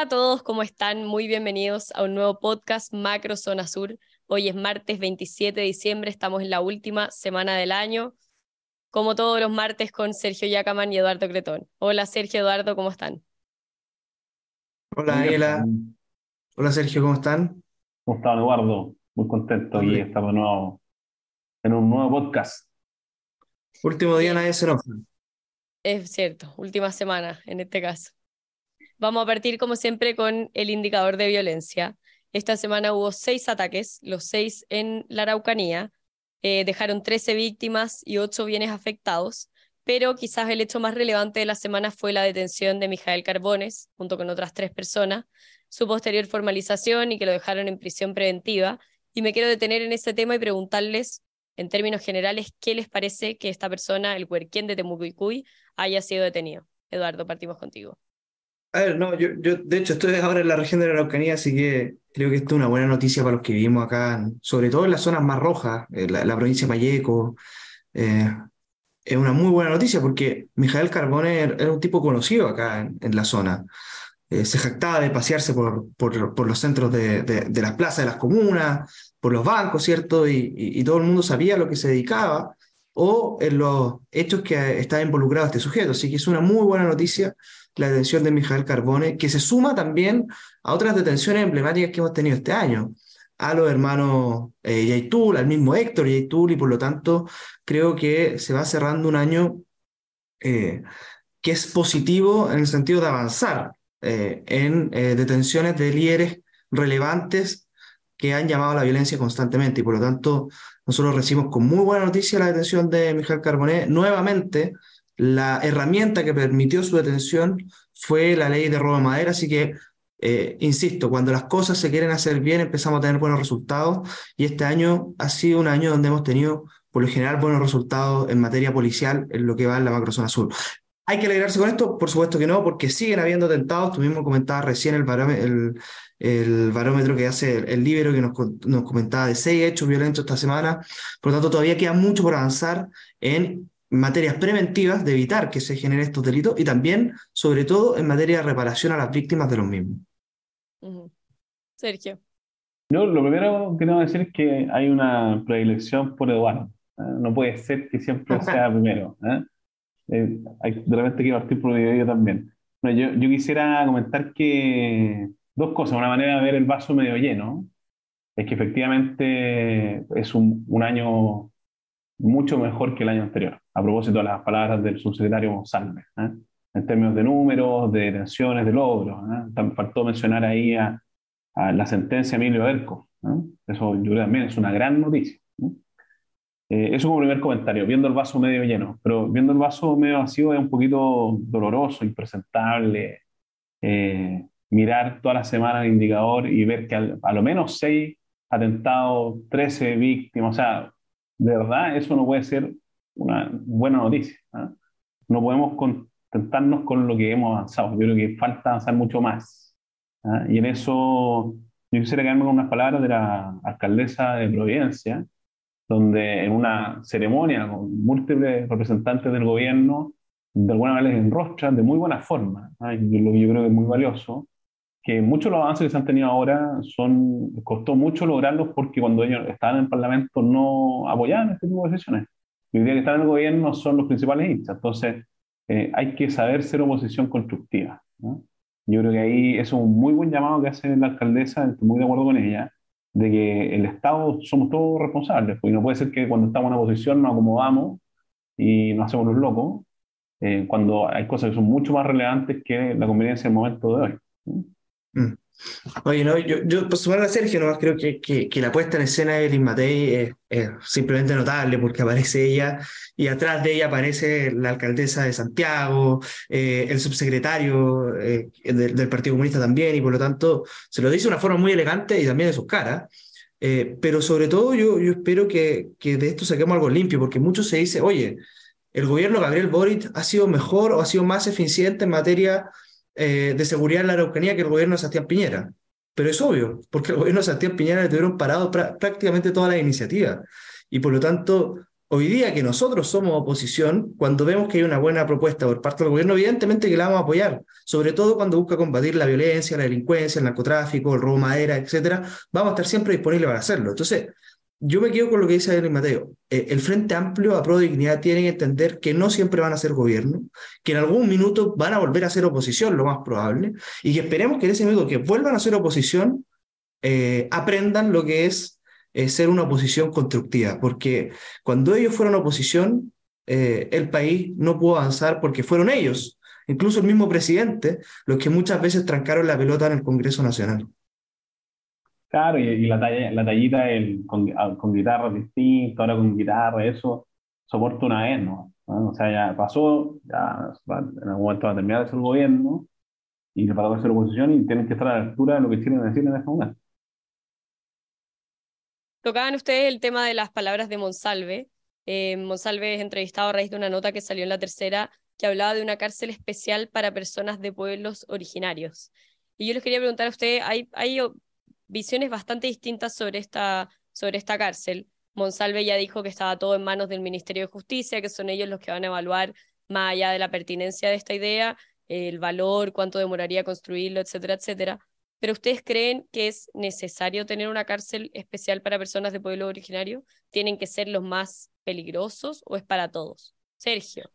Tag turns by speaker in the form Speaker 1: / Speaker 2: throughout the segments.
Speaker 1: Hola a todos, ¿cómo están? Muy bienvenidos a un nuevo podcast Macro Zona Sur. Hoy es martes 27 de diciembre, estamos en la última semana del año, como todos los martes con Sergio Yacaman y Eduardo Cretón. Hola Sergio, Eduardo, ¿cómo están?
Speaker 2: Hola Daniela, hola Sergio, ¿cómo están?
Speaker 3: ¿Cómo están, Eduardo? Muy contento y estamos nuevo, en un nuevo podcast.
Speaker 2: Último día, nadie se enoja.
Speaker 1: Es cierto, última semana en este caso. Vamos a partir, como siempre, con el indicador de violencia. Esta semana hubo seis ataques, los seis en la Araucanía. Eh, dejaron 13 víctimas y 8 bienes afectados, pero quizás el hecho más relevante de la semana fue la detención de Mijael Carbones, junto con otras tres personas, su posterior formalización y que lo dejaron en prisión preventiva. Y me quiero detener en ese tema y preguntarles, en términos generales, qué les parece que esta persona, el huerquén de Temucuicuy, haya sido detenido. Eduardo, partimos contigo.
Speaker 2: A ver, no, yo, yo de hecho estoy ahora en la región de la Araucanía, así que creo que esto es una buena noticia para los que vivimos acá, sobre todo en las zonas más rojas, en la, provincia de Mayeco. Eh, es una muy buena noticia porque Mijael Carbone era un tipo conocido acá en, la zona. Eh, se jactaba de pasearse por, por, por los centros de, de, las plazas de las comunas, por los bancos, ¿cierto? Y, y, todo el mundo sabía a lo que se dedicaba o en los hechos que estaba involucrado este sujeto. Así que es una muy buena noticia la detención de Mijael Carbone, que se suma también a otras detenciones emblemáticas que hemos tenido este año, a los hermanos eh, Yaitul, al mismo Héctor Yaitul, y por lo tanto creo que se va cerrando un año eh, que es positivo en el sentido de avanzar eh, en eh, detenciones de líderes relevantes que han llamado a la violencia constantemente. Y por lo tanto nosotros recibimos con muy buena noticia la detención de Mijael Carbone nuevamente la herramienta que permitió su detención fue la ley de robo de madera, así que, eh, insisto, cuando las cosas se quieren hacer bien, empezamos a tener buenos resultados y este año ha sido un año donde hemos tenido, por lo general, buenos resultados en materia policial en lo que va en la macrozona sur. ¿Hay que alegrarse con esto? Por supuesto que no, porque siguen habiendo atentados. Tú mismo comentabas recién el barómetro, el, barómetro que hace el, libro que nos, nos, comentaba de seis hechos violentos esta semana. Por lo tanto, todavía queda mucho por avanzar en materias preventivas de evitar que se generen estos delitos y también, sobre todo, en materia de reparación a las víctimas de los mismos.
Speaker 1: Sergio.
Speaker 3: Yo lo primero que tengo que decir es que hay una predilección por Eduardo. ¿eh? No puede ser que siempre sea primero. ¿eh? Eh, hay, de repente que partir por video también. yo, yo, quisiera comentar que dos cosas. Una manera de ver el vaso medio lleno es que efectivamente es un, un año mucho mejor que el año anterior, a propósito de las palabras del subsecretario González, ¿eh? en términos de números, de detenciones, de logros. ¿eh? Faltó mencionar ahí a, la sentencia de Emilio Erco. ¿eh? Eso yo creo también es una gran noticia. eso como primer comentario, viendo el vaso medio lleno, pero viendo el vaso medio vacío es un poquito doloroso, impresentable. mirar toda la semana el indicador y ver que a lo menos seis atentados, 13 víctimas, o sea, de verdad eso no puede ser una buena noticia. ¿ah? No podemos contentarnos con lo que hemos avanzado. Yo creo que falta avanzar mucho más. ¿ah? Y en eso yo quisiera quedarme con unas palabras de la alcaldesa de Providencia, donde en una ceremonia con múltiples representantes del gobierno, de alguna manera les enrostran de muy buena forma, ¿ah? lo que yo creo que es muy valioso, que muchos de los avances que se han tenido ahora son, costó mucho lograrlos porque cuando ellos estaban en el Parlamento no apoyaban este tipo de decisiones. Y hoy día que están en el gobierno son los principales hinchas. Entonces, eh, hay que saber ser oposición constructiva. Yo creo que ahí es un muy buen llamado que hace la alcaldesa, estoy muy de acuerdo con ella, de que el Estado somos todos responsables. Porque no puede ser que cuando estamos en oposición nos acomodamos y nos hacemos los locos, eh, cuando hay cosas que son mucho más relevantes que la conveniencia del momento de hoy.
Speaker 2: Mm. Oye, no, yo, yo por sumar a Sergio, nomás creo que, que, que, la puesta en escena de Liz Matei es, simplemente notable porque aparece ella y atrás de ella aparece la alcaldesa de Santiago, eh, el subsecretario eh, del, Partido Comunista también, y por lo tanto se lo dice de una forma muy elegante y también de sus caras. Eh, pero sobre todo yo, yo espero que, que de esto saquemos algo limpio, porque mucho se dice, oye, el gobierno Gabriel Boric ha sido mejor o ha sido más eficiente en materia eh, de seguridad en la Araucanía que el gobierno de Sebastián Piñera. Pero es obvio, porque el gobierno de Sebastián Piñera le tuvieron parado prácticamente toda la iniciativa. Y por lo tanto, hoy día que nosotros somos oposición, cuando vemos que hay una buena propuesta por parte del gobierno, evidentemente que la vamos a apoyar, sobre todo cuando busca combatir la violencia, la delincuencia, el narcotráfico, el robo de madera, etcétera, vamos a estar siempre disponibles para hacerlo. Entonces, yo me quedo con lo que dice Adrián Mateo. Eh, el Frente Amplio a Pro Dignidad tiene que entender que no siempre van a ser gobierno, que en algún minuto van a volver a ser oposición, lo más probable, y que esperemos que en ese minuto que vuelvan a ser oposición, eh, aprendan lo que es ser una oposición constructiva, porque cuando ellos fueron oposición, eh, el país no pudo avanzar porque fueron ellos, incluso el mismo presidente, los que muchas veces trancaron la pelota en el Congreso Nacional.
Speaker 3: Claro, y, la, la tallita el, con, ah, con guitarra distinta, ahora con guitarra, eso soporta una vez, ¿no? O sea, ya pasó, ya en algún momento va a terminar de ser gobierno y le va a ser oposición y tienen que estar a la altura de lo que quieren decir en este momento.
Speaker 1: Tocaban ustedes el tema de las palabras de Monsalve. Eh, Monsalve es entrevistado a raíz de una nota que salió en la tercera que hablaba de una cárcel especial para personas de pueblos originarios. Y yo les quería preguntar a ustedes, hay, hay visiones bastante distintas sobre esta, sobre esta cárcel. Monsalve ya dijo que estaba todo en manos del Ministerio de Justicia, que son ellos los que van a evaluar más allá de la pertinencia de esta idea, el valor, cuánto demoraría construirlo, etcétera, etcétera pero ¿ustedes creen que es necesario tener una cárcel especial para personas de pueblo originario? ¿Tienen que ser los más peligrosos o es para todos? Sergio.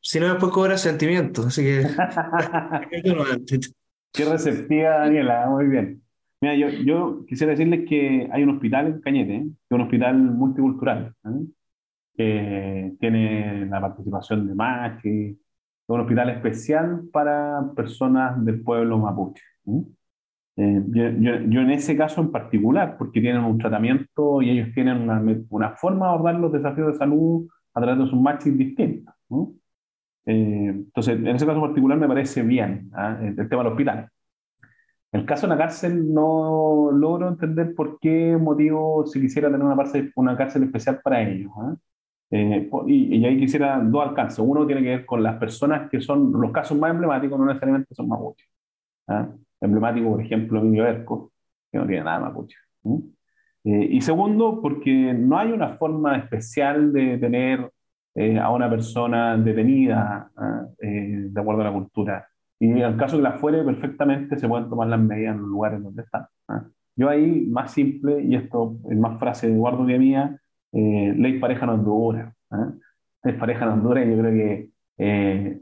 Speaker 2: Si no, después cobra sentimientos, así que...
Speaker 3: Qué receptiva, Daniela, muy bien. Mira, yo, yo quisiera decirles que hay un hospital en Cañete, ¿eh? que es un hospital multicultural, ¿eh? que tiene la participación de Machi, es un hospital especial para personas del pueblo mapuche. ¿eh? Eh, yo, yo, en ese caso en particular, porque tienen un tratamiento y ellos tienen una, una forma de abordar los desafíos de salud a través de sus matches distintos. Eh, entonces, en ese caso en particular me parece bien ¿ah? el, tema del hospital. En el caso de la cárcel no logro entender por qué motivo se quisiera tener una, cárcel, una cárcel especial para ellos. ¿ah? Eh, y, y, ahí quisiera dos alcances. Uno tiene que ver con las personas que son los casos más emblemáticos, no necesariamente son útiles. ¿ah? emblemático, por ejemplo, Emilio Erco, que no tiene nada mapuche. Eh, y segundo, porque no hay una forma especial de tener eh, a una persona detenida ¿ah? eh, de acuerdo a la cultura. Y en el caso que la fuere, perfectamente se pueden tomar las medidas en los lugares donde están. ¿ah? Yo ahí, más simple, y esto es más frase de Eduardo que mía, ley pareja no dura. ¿ah? Ley pareja no dura y yo creo que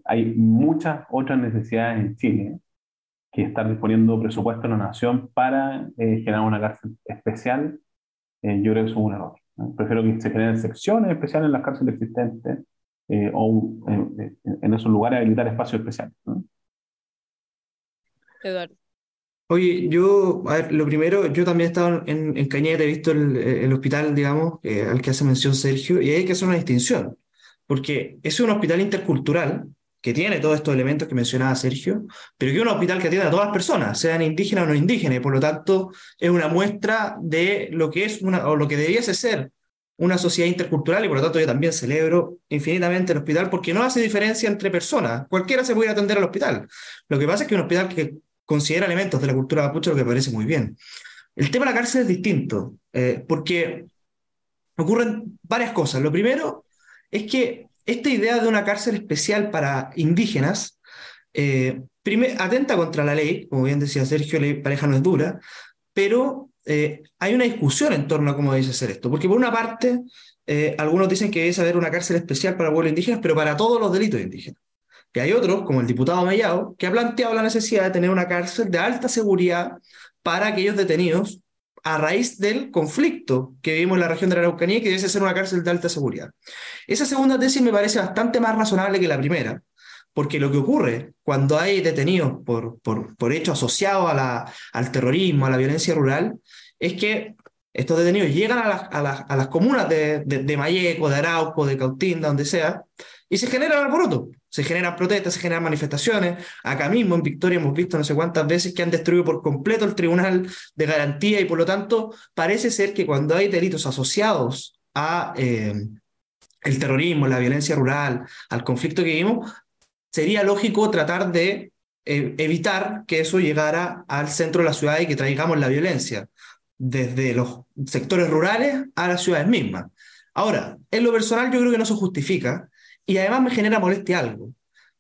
Speaker 3: hay muchas otras necesidades en Chile que estar disponiendo presupuesto en la nación para eh, generar una cárcel especial, eh, yo creo que es un error. Prefiero que se generen secciones especiales en las cárceles existentes eh, o en esos lugares habilitar espacios especiales.
Speaker 1: Eduardo.
Speaker 2: Oye, yo, a ver, lo primero, yo también he estado en, en Cañete, he visto el, el hospital, digamos, al que hace mención Sergio, y hay que hacer una distinción, porque es un hospital intercultural, que tiene todos estos elementos que mencionaba Sergio, pero que es un hospital que atiende a todas las personas, sean indígenas o no indígenas, y por lo tanto es una muestra de lo que es una, o lo que debiese ser una sociedad intercultural, y por lo tanto yo también celebro infinitamente el hospital porque no hace diferencia entre personas, cualquiera se puede atender al hospital. Lo que pasa es que un hospital que considera elementos de la cultura mapuche, lo que parece muy bien. El tema de la cárcel es distinto, eh, porque ocurren varias cosas. Lo primero es que esta idea de una cárcel especial para indígenas eh, atenta contra la ley, como bien decía Sergio, la pareja no es dura, pero eh, hay una discusión en torno a cómo debe ser esto, porque por una parte, algunos dicen que debe haber una cárcel especial para pueblos indígenas, pero para todos los delitos indígenas. Y hay otros, como el diputado Mellado, que ha planteado la necesidad de tener una cárcel de alta seguridad para aquellos detenidos a raíz del conflicto que vivimos en la región de la Araucanía que debe ser una cárcel de alta seguridad. Esa segunda tesis me parece bastante más razonable que la primera, porque lo que ocurre cuando hay detenidos por, por, por hechos asociados al terrorismo, a la violencia rural, es que estos detenidos llegan a las, a las, a las comunas de, de, de Mayeco, de Arauco, de Cautinda, donde sea, y se genera alboroto, se generan protestas, se generan manifestaciones. Acá mismo en Victoria hemos visto no sé cuántas veces que han destruido por completo el Tribunal de Garantía y por lo tanto parece ser que cuando hay delitos asociados a eh, el terrorismo, la violencia rural, al conflicto que vivimos, sería lógico tratar de eh, evitar que eso llegara al centro de la ciudad y que traigamos la violencia desde los sectores rurales a las ciudades mismas. Ahora, en lo personal yo creo que no se justifica y además me genera molestia algo,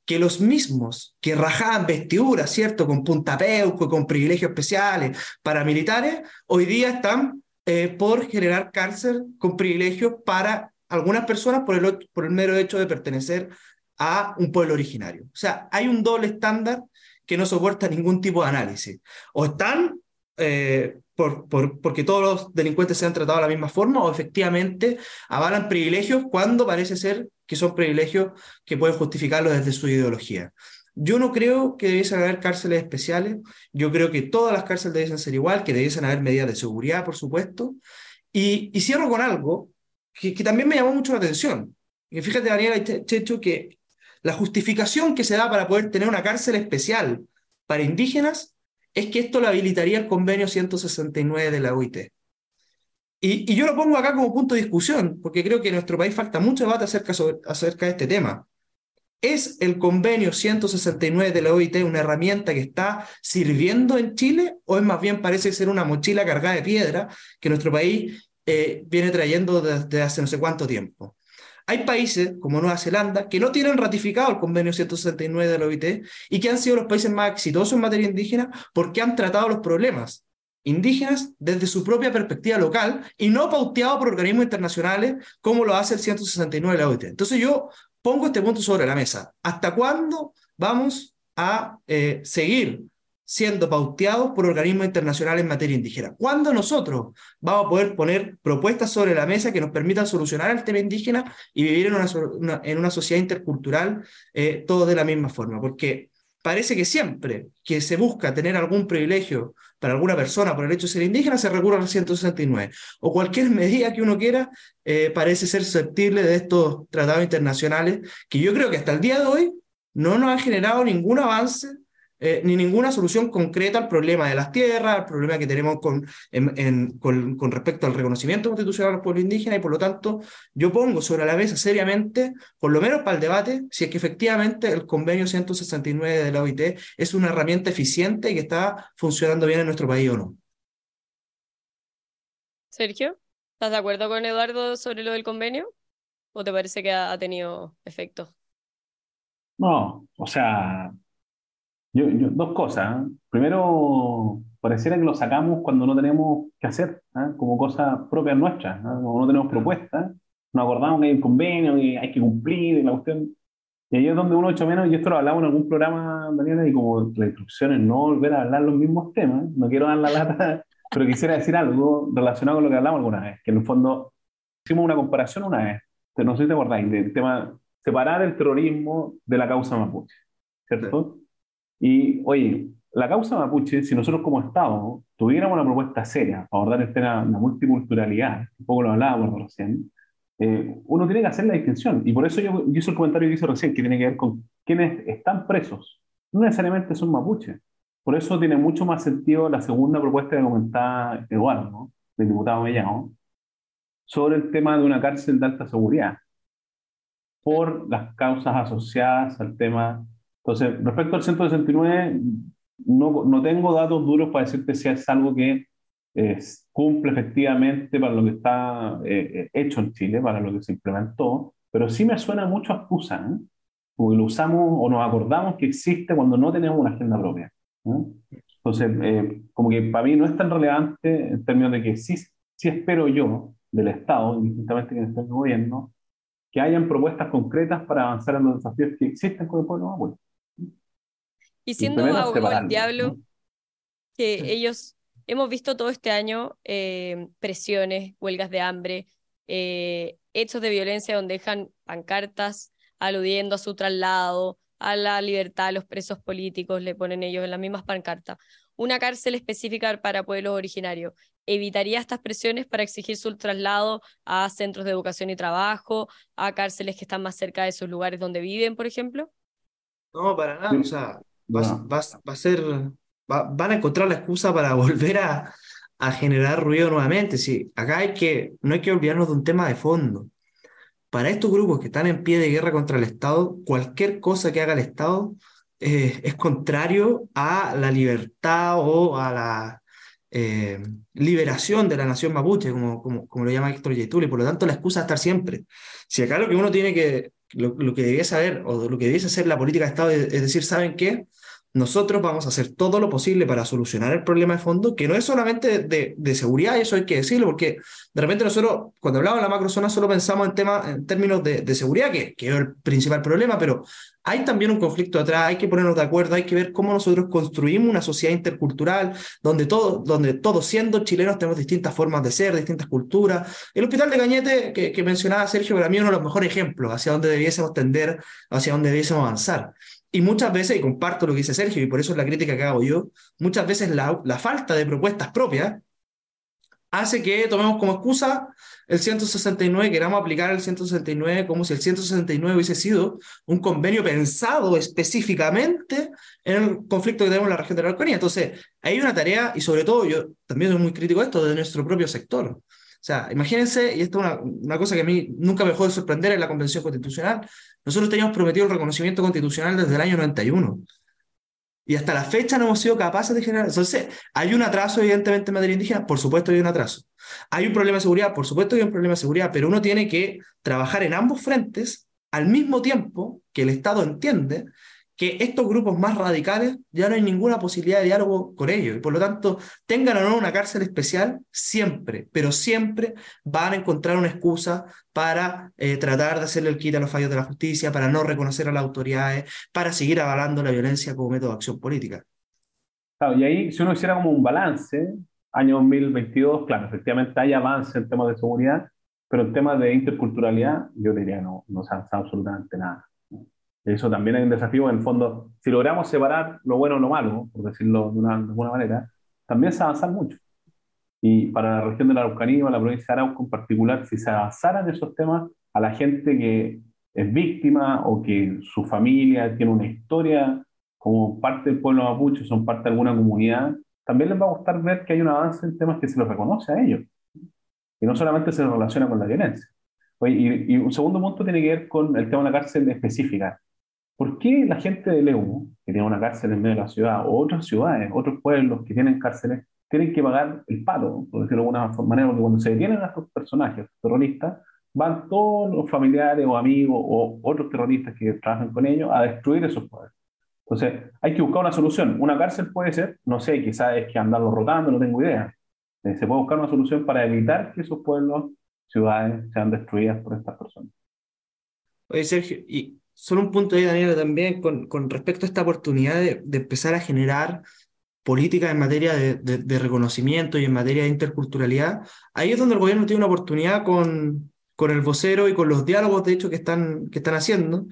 Speaker 2: que los mismos que rajaban vestiduras, ¿cierto?, con puntapeuco, con privilegios especiales, paramilitares, hoy día están eh, por generar cárcel con privilegios para algunas personas por el, por el mero hecho de pertenecer a un pueblo originario. O sea, hay un doble estándar que no soporta ningún tipo de análisis. O están eh, por, por, porque todos los delincuentes se han tratado de la misma forma o efectivamente avalan privilegios cuando parece ser que son privilegios que pueden justificarlo desde su ideología. Yo no creo que debiesen haber cárceles especiales, yo creo que todas las cárceles debiesen ser igual, que debiesen haber medidas de seguridad, por supuesto. Y, y cierro con algo que, que, también me llamó mucho la atención. Y fíjate, Daniela Checho, que la justificación que se da para poder tener una cárcel especial para indígenas es que esto lo habilitaría el convenio 169 de la OIT. Y, yo lo pongo acá como punto de discusión, porque creo que en nuestro país falta mucho debate acerca de este tema. ¿Es el convenio 169 de la OIT una herramienta que está sirviendo en Chile o es más bien parece ser una mochila cargada de piedra que nuestro país eh, viene trayendo desde hace no sé cuánto tiempo? Hay países como Nueva Zelanda que no tienen ratificado el convenio 169 de la OIT y que han sido los países más exitosos en materia indígena porque han tratado los problemas indígenas desde su propia perspectiva local y no pauteado por organismos internacionales como lo hace el 169 de la OIT. Entonces yo pongo este punto sobre la mesa. ¿Hasta cuándo vamos a eh, seguir siendo pauteados por organismos internacionales en materia indígena. ¿Cuándo nosotros vamos a poder poner propuestas sobre la mesa que nos permitan solucionar el tema indígena y vivir en una, en una sociedad intercultural eh, todos de la misma forma? Porque parece que siempre que se busca tener algún privilegio para alguna persona por el hecho de ser indígena, se recurre al 169. O cualquier medida que uno quiera eh, parece ser susceptible de estos tratados internacionales que yo creo que hasta el día de hoy no nos han generado ningún avance eh, ni ninguna solución concreta al problema de las tierras, al problema que tenemos con, en, con, con, respecto al reconocimiento constitucional de los pueblos indígenas, y por lo tanto yo pongo sobre la mesa seriamente, por lo menos para el debate, si es que efectivamente el convenio 169 de la OIT es una herramienta eficiente y que está funcionando bien en nuestro país o no.
Speaker 1: Sergio, ¿estás de acuerdo con Eduardo sobre lo del convenio? ¿O te parece que ha tenido efecto?
Speaker 3: No, o sea, yo, yo, dos cosas. ¿eh? Primero, pareciera que lo sacamos cuando no tenemos que hacer, ¿eh? como cosas propias nuestras, ¿eh? como no tenemos propuestas, nos acordamos que hay un convenio, que hay que cumplir, y la cuestión. Y ahí es donde uno echa menos, y esto lo hablamos en algún programa, Daniela, y como la instrucción es no volver a hablar los mismos temas, no quiero dar la lata, pero quisiera decir algo relacionado con lo que hablamos alguna vez, que en el fondo hicimos una comparación una vez, no sé si te acordáis, del tema separar el terrorismo de la causa mapuche, ¿cierto? Y oye, la causa mapuche, si nosotros como Estado tuviéramos una propuesta seria para abordar el tema de la multiculturalidad, un poco lo hablábamos recién, eh, uno tiene que hacer la distinción. Y por eso yo, yo hice el comentario que hice recién, que tiene que ver con quienes están presos. No necesariamente son mapuches. Por eso tiene mucho más sentido la segunda propuesta que comentaba Eduardo, ¿no? del diputado Mellao, sobre el tema de una cárcel de alta seguridad, por las causas asociadas al tema entonces, respecto al 169, no, no tengo datos duros para decirte si es algo que cumple efectivamente para lo que está eh, hecho en Chile, para lo que se implementó, pero sí me suena mucho a excusa, ¿eh? como que lo usamos o nos acordamos que existe cuando no tenemos una agenda propia. Entonces, eh, como que para mí no es tan relevante en términos de que sí, sí espero yo del Estado, indistintamente que esté el gobierno, que hayan propuestas concretas para avanzar en los desafíos que existen con el pueblo mapuche.
Speaker 1: Y siendo abogado del diablo, que ellos, hemos visto todo este año eh, presiones, huelgas de hambre, eh, hechos de violencia donde dejan pancartas aludiendo a su traslado, a la libertad de los presos políticos, le ponen ellos en las mismas pancartas. Una cárcel específica para pueblos originarios. ¿Evitaría estas presiones para exigir su traslado a centros de educación y trabajo, a cárceles que están más cerca de sus lugares donde viven, por ejemplo?
Speaker 2: No, para nada. O sea, va, a ser, van a encontrar la excusa para volver a, a generar ruido nuevamente. Sí, acá hay que, no hay que olvidarnos de un tema de fondo. Para estos grupos que están en pie de guerra contra el Estado, cualquier cosa que haga el Estado eh, es contrario a la libertad o a la, eh, liberación de la nación mapuche, como, como, como lo llama Héctor Yaitul, y por lo tanto la excusa estar siempre. Si acá lo que uno tiene que, lo, lo que debería saber, o lo que debiese hacer la política de Estado, es, es decir, ¿saben qué? Nosotros vamos a hacer todo lo posible para solucionar el problema de fondo, que no es solamente de, de seguridad, eso hay que decirlo, porque de repente nosotros, cuando hablamos de la macrozona, solo pensamos en, tema, en términos de, de seguridad, que, que, es el principal problema, pero hay también un conflicto atrás, hay que ponernos de acuerdo, hay que ver cómo nosotros construimos una sociedad intercultural, donde, todo, donde todos siendo chilenos tenemos distintas formas de ser, distintas culturas. El hospital de Cañete, que, que mencionaba Sergio, para mí es uno de los mejores ejemplos hacia dónde debiésemos tender, hacia dónde debiésemos avanzar. Y muchas veces, y comparto lo que dice Sergio, y por eso es la crítica que hago yo, muchas veces la, la falta de propuestas propias hace que tomemos como excusa el 169, queramos aplicar el 169 como si el 169 hubiese sido un convenio pensado específicamente en el conflicto que tenemos en la región de la Araucanía. Entonces, hay una tarea, y sobre todo yo también soy muy crítico de esto, de nuestro propio sector. O sea, imagínense, y esto es una, una, cosa que a mí nunca me dejó de sorprender en la Convención Constitucional, nosotros teníamos prometido el reconocimiento constitucional desde el año 91. Y hasta la fecha no hemos sido capaces de generar. Entonces, hay un atraso, evidentemente, en materia indígena, por supuesto hay un atraso. Hay un problema de seguridad, por supuesto hay un problema de seguridad, pero uno tiene que trabajar en ambos frentes al mismo tiempo que el Estado entiende que estos grupos más radicales ya no hay ninguna posibilidad de diálogo con ellos y por lo tanto tengan o no una cárcel especial siempre, pero siempre van a encontrar una excusa para eh, tratar de hacerle el quita a los fallos de la justicia, para no reconocer a las autoridades, para seguir avalando la violencia como método de acción política.
Speaker 3: Y ahí si uno hiciera como un balance, año 2022, claro, efectivamente hay avance en temas de seguridad, pero en temas de interculturalidad yo diría no, no se ha avanzado absolutamente nada. Eso también es un desafío, en el fondo, si logramos separar lo bueno o lo malo, por decirlo de, una, de alguna manera, también se avanzar mucho. Y para la región de la Araucanía, la provincia de Arauco en particular, si se avanzaran esos temas a la gente que es víctima o que su familia tiene una historia como parte del pueblo mapuche, son parte de alguna comunidad, también les va a gustar ver que hay un avance en temas que se les reconoce a ellos. Y no solamente se relaciona con la violencia. y, y, un segundo punto tiene que ver con el tema de la cárcel específica. ¿Por qué la gente de Leu, que tiene una cárcel en medio de la ciudad, o otras ciudades, otros pueblos que tienen cárceles, tienen que pagar el palo, por decirlo de alguna manera, porque cuando se detienen a estos personajes terroristas, van todos los familiares o amigos o otros terroristas que trabajan con ellos a destruir esos pueblos. Entonces, hay que buscar una solución. Una cárcel puede ser, no sé, quizás es que andarlo rotando, no tengo idea. Eh, se puede buscar una solución para evitar que esos pueblos, ciudades, sean destruidas por estas personas.
Speaker 2: Oye, Sergio, y solo un punto ahí, Daniela, también con, con respecto a esta oportunidad de, de empezar a generar políticas en materia de, de, reconocimiento y en materia de interculturalidad, ahí es donde el gobierno tiene una oportunidad con, con el vocero y con los diálogos, de hecho, que están, que están haciendo,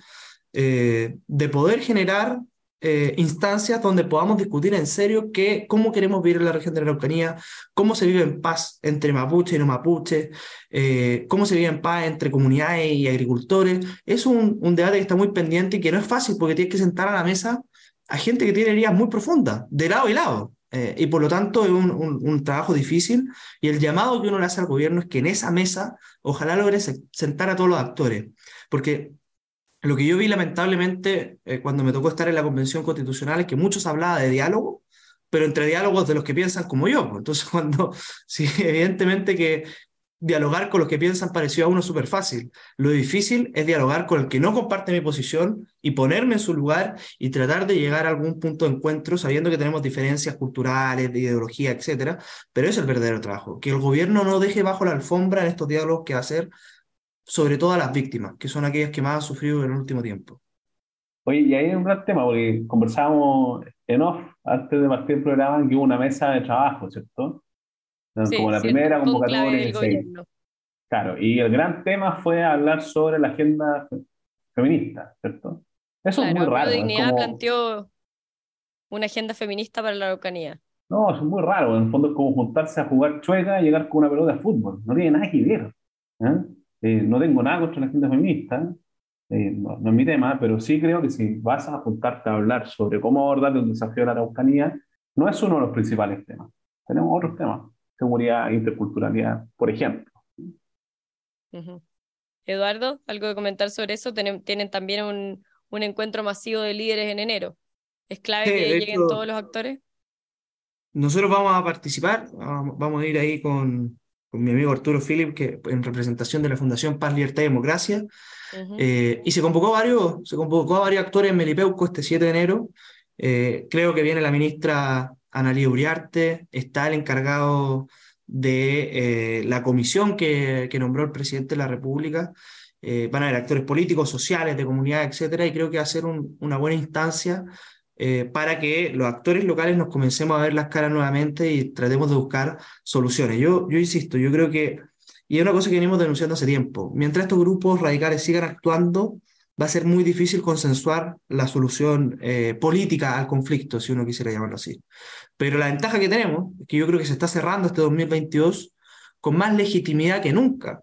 Speaker 2: eh, de poder generar eh, instancias donde podamos discutir en serio que, cómo queremos vivir en la región de la Araucanía, cómo se vive en paz entre mapuche y no mapuche, eh, cómo se vive en paz entre comunidades y agricultores. Es un, un, debate que está muy pendiente y que no es fácil porque tienes que sentar a la mesa a gente que tiene heridas muy profundas, de lado y lado. Eh, y por lo tanto es un, un, un, trabajo difícil y el llamado que uno le hace al gobierno es que en esa mesa ojalá logre sentar a todos los actores, porque lo que yo vi lamentablemente eh, cuando me tocó estar en la Convención Constitucional es que muchos hablaban de diálogo, pero entre diálogos de los que piensan como yo. Pues. Entonces, cuando, sí, evidentemente que dialogar con los que piensan pareció a uno súper fácil. Lo difícil es dialogar con el que no comparte mi posición y ponerme en su lugar y tratar de llegar a algún punto de encuentro sabiendo que tenemos diferencias culturales, de ideología, etcétera. Pero es el verdadero trabajo. Que el gobierno no deje bajo la alfombra en estos diálogos que hacer sobre todo a las víctimas, que son aquellas que más han sufrido en el último tiempo.
Speaker 3: Oye, y ahí hay un gran tema, porque conversábamos en off antes de partir el programa que hubo una mesa de trabajo, ¿cierto? Sí, como la primera convocatoria. Claro, y el gran tema fue hablar sobre la agenda feminista, ¿cierto? Eso claro, es muy raro.
Speaker 1: Dignidad como... planteó una agenda feminista para la Araucanía.
Speaker 3: No, es muy raro. En el fondo es como juntarse a jugar chueca y llegar con una pelota de fútbol. No tiene nada que ver. ¿eh? Eh, no tengo nada contra la agenda feminista, eh, no, no, es mi tema, pero sí creo que si vas a apuntarte a hablar sobre cómo abordar el desafío de la Araucanía, no es uno de los principales temas. Tenemos otros temas, seguridad, interculturalidad, por ejemplo.
Speaker 1: Uh -huh. Eduardo, ¿algo que comentar sobre eso? Tienen, tienen también un, un, encuentro masivo de líderes en enero. ¿Es clave sí, que lleguen hecho, todos los actores?
Speaker 2: nosotros vamos a participar, vamos a ir ahí con, con mi amigo Arturo Philip, que en representación de la Fundación Paz, Libertad y Democracia, eh, y se convocó varios, se convocó a varios actores en Melipeuco este 7 de enero. Eh, creo que viene la ministra Analía Uriarte, está el encargado de eh, la comisión que, que, nombró el presidente de la República. van a haber actores políticos, sociales, de comunidad, etcétera, y creo que va a ser una buena instancia para que los actores locales nos comencemos a ver las caras nuevamente y tratemos de buscar soluciones. Yo, yo insisto, yo creo que y es una cosa que venimos denunciando hace tiempo. Mientras estos grupos radicales sigan actuando, va a ser muy difícil consensuar la solución eh, política al conflicto, si uno quisiera llamarlo así. Pero la ventaja que tenemos es que yo creo que se está cerrando este 2022 con más legitimidad que nunca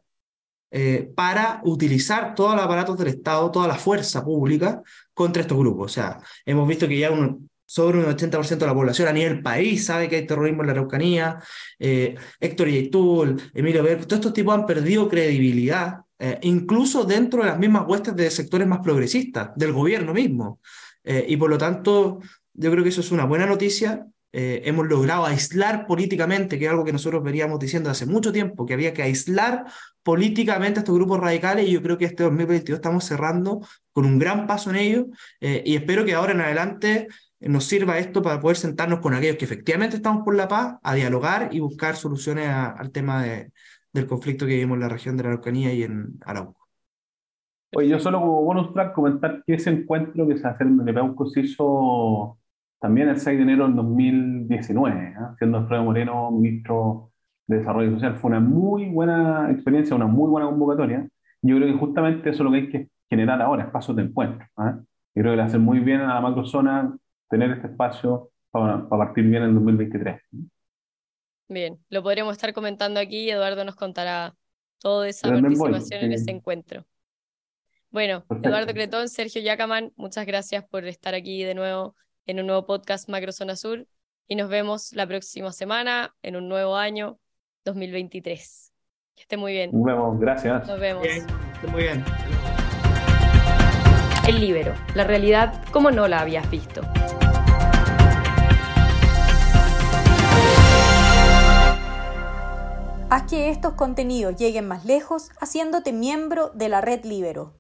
Speaker 2: eh, para utilizar todos los aparatos del Estado, toda la fuerza pública contra estos grupos. O sea, hemos visto que ya un, sobre un 80% de la población a nivel país sabe que hay terrorismo en la Araucanía. Eh, Héctor Yaitul, Emilio Ver, todos estos tipos han perdido credibilidad, eh, incluso dentro de las mismas huestes de sectores más progresistas, del gobierno mismo. Eh, y por lo tanto, yo creo que eso es una buena noticia. Hemos logrado aislar políticamente, que es algo que nosotros veníamos diciendo hace mucho tiempo, que había que aislar políticamente a estos grupos radicales y yo creo que este 2022 estamos cerrando con un gran paso en ello y espero que ahora en adelante nos sirva esto para poder sentarnos con aquellos que efectivamente estamos por la paz, a dialogar y buscar soluciones al tema de, del conflicto que vivimos en la región de la Araucanía y en Arauco.
Speaker 3: Oye, yo solo como bonus track comentar que ese encuentro que se hace en Arauco se hizo también el 6 de enero del 2019, ¿eh? siendo Alfredo Moreno ministro de Desarrollo Social. Fue una muy buena experiencia, una muy buena convocatoria. Yo creo que justamente eso es lo que hay que generar ahora, espacios de encuentro. ¿eh? Yo creo que le hace muy bien a la macrozona tener este espacio para, partir bien en 2023.
Speaker 1: Bien, lo podremos estar comentando aquí y Eduardo nos contará toda esa participación en ese encuentro. Bueno, Eduardo Cretón, Sergio Yacaman, muchas gracias por estar aquí de nuevo en un nuevo podcast Macrozona Sur y nos vemos la próxima semana en un nuevo año 2023. Que esté muy bien.
Speaker 3: Nos vemos, gracias.
Speaker 1: Nos vemos.
Speaker 2: muy bien.
Speaker 1: El Libero, la realidad como no la habías visto.
Speaker 4: Haz que estos contenidos lleguen más lejos haciéndote miembro de la red Libero.